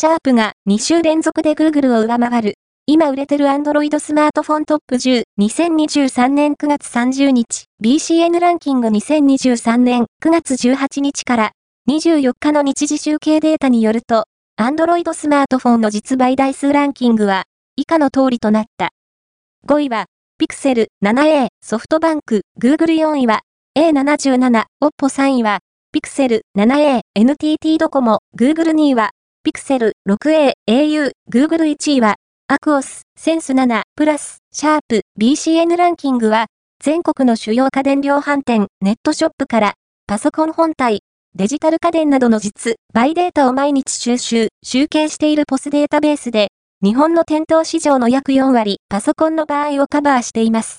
シャープが2週連続で Google を上回る。今売れてる Android スマートフォントップ10、2023年9月30日、BCN ランキング2023年9月18日から24日の日時集計データによると、Android スマートフォンの実売台数ランキングは以下の通りとなった。5位は、Pixel 7a、ソフトバンク、Google 4位は、A77、Oppo 3位は、Pixel 7a、NTT ドコモ、Google 2位は、Pixel 6a、au、Google 1位は、アクオス、センス7、プラス、シャープ、BCN ランキングは、全国の主要家電量販店、ネットショップから、パソコン本体、デジタル家電などの実、バイデータを毎日収集、集計しているポスデータベースで、日本の店頭市場の約4割、パソコンの場合をカバーしています。